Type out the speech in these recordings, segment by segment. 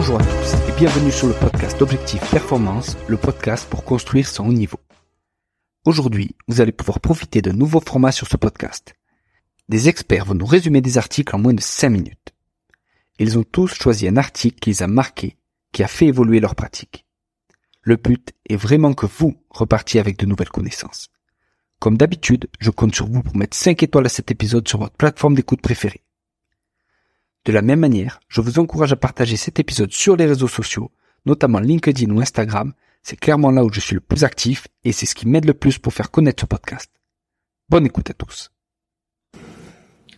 Bonjour à tous et bienvenue sur le podcast Objectif Performance, le podcast pour construire son haut niveau. Aujourd'hui, vous allez pouvoir profiter d'un nouveau format sur ce podcast. Des experts vont nous résumer des articles en moins de 5 minutes. Ils ont tous choisi un article qui les a marqués, qui a fait évoluer leur pratique. Le but est vraiment que vous repartiez avec de nouvelles connaissances. Comme d'habitude, je compte sur vous pour mettre 5 étoiles à cet épisode sur votre plateforme d'écoute préférée. De la même manière, je vous encourage à partager cet épisode sur les réseaux sociaux, notamment LinkedIn ou Instagram. C'est clairement là où je suis le plus actif et c'est ce qui m'aide le plus pour faire connaître ce podcast. Bonne écoute à tous.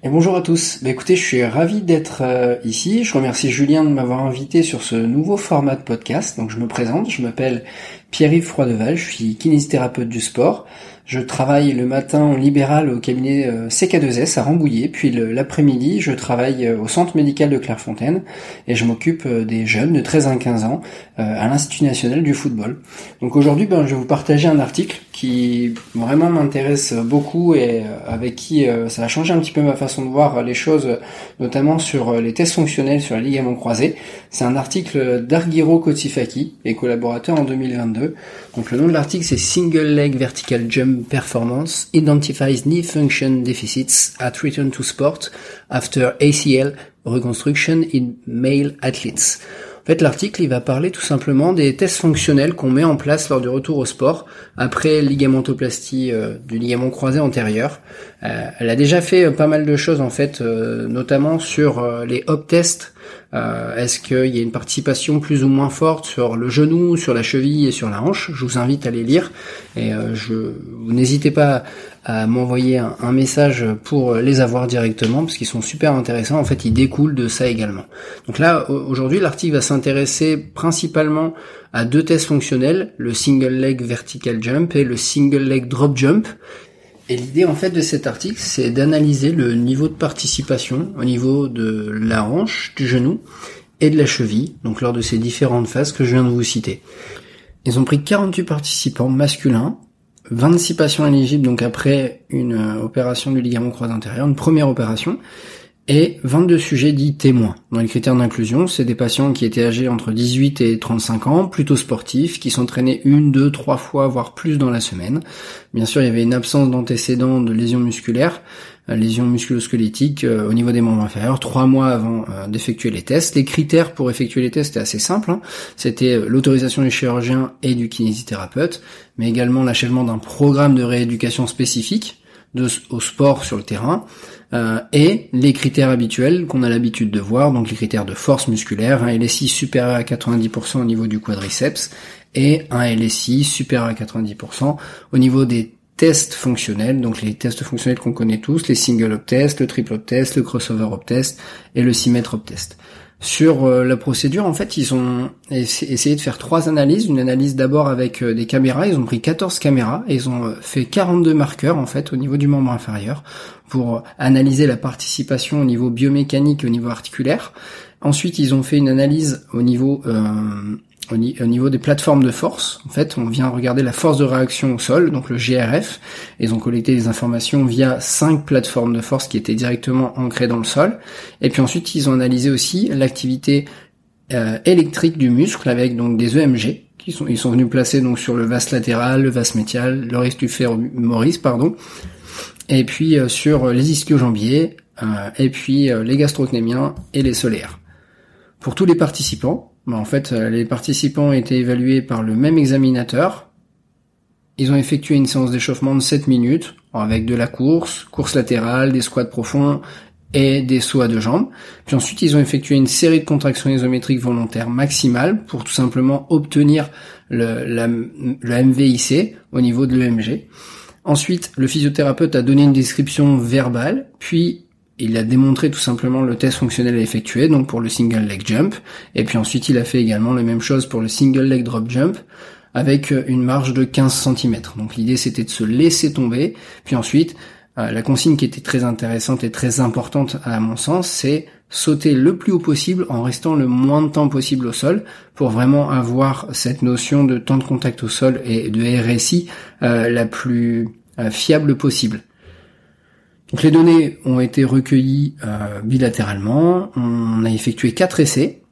Et bonjour à tous. Bah, écoutez, je suis ravi d'être euh, ici. Je remercie Julien de m'avoir invité sur ce nouveau format de podcast. Donc je me présente, je m'appelle Pierre-Yves Froideval, je suis kinésithérapeute du sport. Je travaille le matin en libéral au cabinet euh, CK2S à Rambouillet, puis l'après-midi je travaille euh, au centre médical de Clairefontaine et je m'occupe euh, des jeunes de 13 à 15 ans à l'Institut national du football. Donc aujourd'hui ben, je vais vous partager un article qui vraiment m'intéresse beaucoup et avec qui ça a changé un petit peu ma façon de voir les choses, notamment sur les tests fonctionnels sur la ligament croisé. C'est un article d'Argiro Kotifaki et collaborateur en 2022. Donc le nom de l'article c'est Single Leg Vertical Jump performance identifies knee function deficits at return to sport after ACL reconstruction in male athletes. En fait, l'article, il va parler tout simplement des tests fonctionnels qu'on met en place lors du retour au sport après ligamentoplastie euh, du ligament croisé antérieur. Euh, elle a déjà fait euh, pas mal de choses en fait, notamment sur les hop tests euh, est-ce qu'il y a une participation plus ou moins forte sur le genou, sur la cheville et sur la hanche? Je vous invite à les lire et euh, je, n'hésitez pas à m'envoyer un, message pour les avoir directement parce qu'ils sont super intéressants. En fait, ils découlent de ça également. Donc là, aujourd'hui, l'article va s'intéresser principalement à deux tests fonctionnels, le single leg vertical jump et le single leg drop jump. Et l'idée en fait de cet article, c'est d'analyser le niveau de participation au niveau de la hanche, du genou et de la cheville, donc lors de ces différentes phases que je viens de vous citer. Ils ont pris 48 participants masculins, 26 patients éligibles donc après une euh, opération du ligament croisé antérieur, une première opération, et 22 sujets dits témoins. Dans les critères d'inclusion, c'est des patients qui étaient âgés entre 18 et 35 ans, plutôt sportifs, qui s'entraînaient une, deux, trois fois, voire plus dans la semaine. Bien sûr, il y avait une absence d'antécédents de lésions musculaires, euh, lésions musculosquelettiques euh, au niveau des membres inférieurs, trois mois avant euh, d'effectuer les tests. Les critères pour effectuer les tests étaient assez simples. Hein. C'était l'autorisation du chirurgien et du kinésithérapeute, mais également l'achèvement d'un programme de rééducation spécifique de, au sport sur le terrain, euh, et les critères habituels qu'on a l'habitude de voir, donc les critères de force musculaire, un LSI supérieur à 90% au niveau du quadriceps, et un LSI supérieur à 90% au niveau des tests fonctionnels, donc les tests fonctionnels qu'on connaît tous, les single up tests, le triple up test, le crossover up test et le symmetre up test. Sur euh, la procédure, en fait, ils ont essayé de faire trois analyses. Une analyse d'abord avec euh, des caméras. Ils ont pris 14 caméras et ils ont euh, fait 42 marqueurs, en fait, au niveau du membre inférieur pour analyser la participation au niveau biomécanique et au niveau articulaire. Ensuite, ils ont fait une analyse au niveau au, niveau des plateformes de force, en fait, on vient regarder la force de réaction au sol, donc le GRF. Ils ont collecté des informations via cinq plateformes de force qui étaient directement ancrées dans le sol. Et puis ensuite, ils ont analysé aussi l'activité euh, électrique du muscle avec donc des EMG qui ils sont venus placer donc sur le vas latéral, le vas médial, le risque du fémoris, pardon. Et puis euh, sur les ischio-jambiers, euh, et puis les gastrocnémiens et les solaires. Pour tous les participants, bah, en fait, euh, les participants ont été évalués par le même examinateur. Ils ont effectué une séance d'échauffement de 7 minutes, avec de la course, course latérale, des squats profonds et des sauts à deux jambes. Puis ensuite, ils ont effectué une série de contractions isométriques volontaires maximales pour tout simplement obtenir le, la, le MVIC au niveau de l'EMG. Ensuite, le physiothérapeute a donné une description verbale, puis il a démontré tout simplement le test fonctionnel à effectuer, donc pour le single leg jump, et puis ensuite il a fait également la même chose pour le single leg drop jump, avec une marge de 15 cm. Donc l'idée c'était de se laisser tomber, puis ensuite euh, la consigne qui était très intéressante et très importante à mon sens, c'est sauter le plus haut possible en restant le moins de temps possible au sol pour vraiment avoir cette notion de temps de contact au sol et de RSI euh, la plus euh, fiable possible. Donc les données ont été recueillies bilatéralement, on a effectué quatre essais,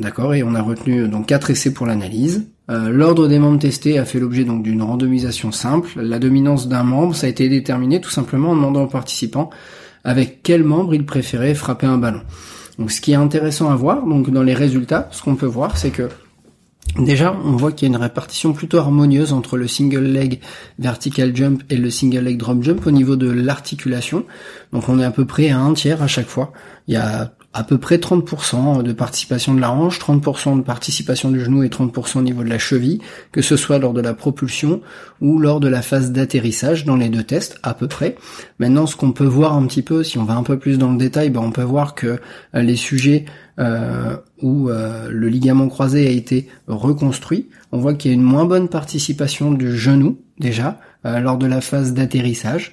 d'accord, et on a retenu donc quatre essais pour l'analyse. Euh, l'ordre des membres testés a fait l'objet donc d'une randomisation simple. La dominance d'un membre, ça a été déterminé tout simplement en demandant aux participants avec quel membre ils préféraient frapper un ballon. Donc ce qui est intéressant à voir, donc dans les résultats, ce qu'on peut voir, c'est que Déjà, on voit qu'il y a une répartition plutôt harmonieuse entre le single leg vertical jump et le single leg drop jump au niveau de l'articulation. Donc on est à peu près à un tiers à chaque fois. Il y a à peu près 30% de participation de la hanche, 30% de participation du genou et 30% au niveau de la cheville, que ce soit lors de la propulsion ou lors de la phase d'atterrissage dans les deux tests, à peu près. Maintenant, ce qu'on peut voir un petit peu, si on va un peu plus dans le détail, ben, on peut voir que euh, les sujets où euh, le ligament croisé a été reconstruit, on voit qu'il y a une moins bonne participation du genou déjà lors de la phase d'atterrissage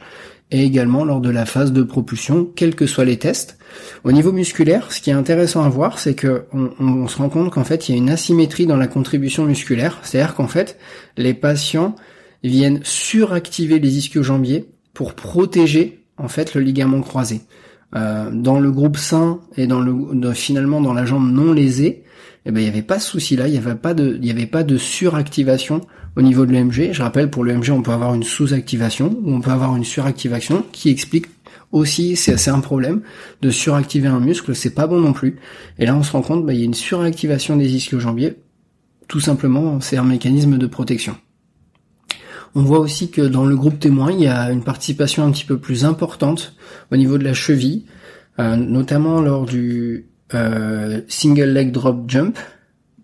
et également lors de la phase de propulsion, quels que soient les tests. Au niveau musculaire, ce qui est intéressant à voir, c'est que on, se rend compte qu'en fait, il y a une asymétrie dans la contribution musculaire, c'est-à-dire qu'en fait, les patients viennent suractiver les ischio-jambiers pour protéger en fait le ligament croisé. Euh, dans le groupe sain et dans le finalement dans la jambe non lésée, eh ben il n'y avait pas ce souci-là, il n'y avait pas de il avait pas de suractivation au niveau de l'EMG. Je rappelle pour l'EMG on peut avoir une sous-activation ou on peut avoir une suractivation qui explique aussi c'est un problème de suractiver un muscle, c'est pas bon non plus. Et là on se rend compte bah, il y a une suractivation des ischio-jambiers. Tout simplement, c'est un mécanisme de protection. On voit aussi que dans le groupe témoin, il y a une participation un petit peu plus importante au niveau de la cheville, euh, notamment lors du euh, single leg drop jump,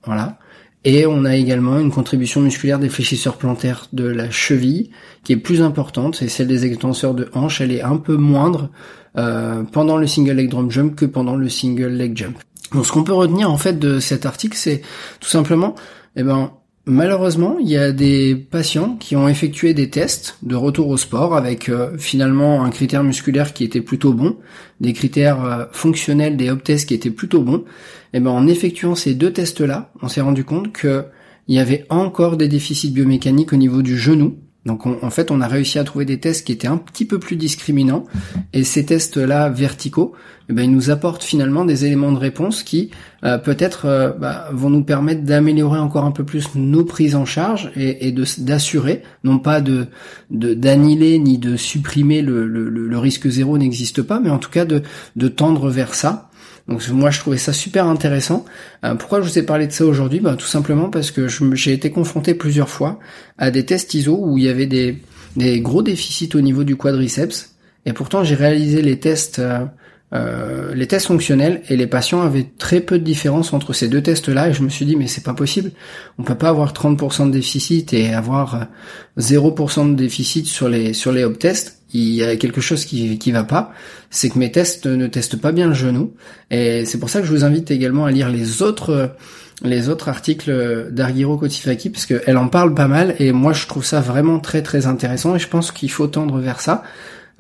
voilà. Et on a également une contribution musculaire des fléchisseurs plantaires de la cheville qui est plus importante, et celle des extenseurs de hanche, elle est un peu moindre euh, pendant le single leg drop jump que pendant le single leg jump. Donc ce qu'on peut retenir en fait de cet article, c'est tout simplement, eh ben, Malheureusement, il y a des patients qui ont effectué des tests de retour au sport avec euh, finalement un critère musculaire qui était plutôt bon, des critères euh, fonctionnels des hop tests qui étaient plutôt bons. Et ben en effectuant ces deux tests-là, on s'est rendu compte qu'il y avait encore des déficits biomécaniques au niveau du genou donc en fait, on a réussi à trouver des tests qui étaient un petit peu plus discriminants. Et ces tests-là verticaux, eh ben, ils nous apportent finalement des éléments de réponse qui euh, peut-être euh, bah, vont nous permettre d'améliorer encore un peu plus nos prises en charge et, d'assurer, non pas de d'annihiler ni de supprimer le, le, le risque zéro n'existe pas, mais en tout cas de, de tendre vers ça donc moi je trouvais ça super intéressant. Euh, pourquoi je vous ai parlé de ça aujourd'hui? Bah, Tout simplement parce que j'ai été confronté plusieurs fois à des tests ISO où il y avait des, gros déficits au niveau du quadriceps. Et pourtant j'ai réalisé les tests euh, euh, les tests fonctionnels et les patients avaient très peu de différence entre ces deux tests-là et je me suis dit mais c'est pas possible. On peut pas avoir 30% de déficit et avoir 0% de déficit sur les sur les hop tests il y a quelque chose qui qui va pas, c'est que mes tests ne testent pas bien le genou et c'est pour ça que je vous invite également à lire les autres les autres articles d'Argiro Kotifaki parce qu'elle en parle pas mal et moi je trouve ça vraiment très très intéressant et je pense qu'il faut tendre vers ça.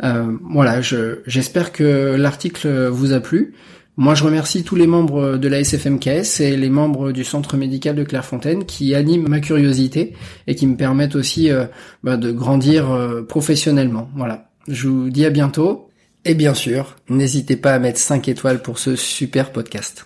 Euh, voilà, j'espère que l'article vous a plu. Moi, je remercie tous les membres de la SFMKS et les membres du centre médical de Clairefontaine qui animent ma curiosité et qui me permettent aussi euh, bah, de grandir euh, professionnellement. Voilà. Je vous dis à bientôt. Et bien sûr, n'hésitez pas à mettre 5 étoiles pour ce super podcast.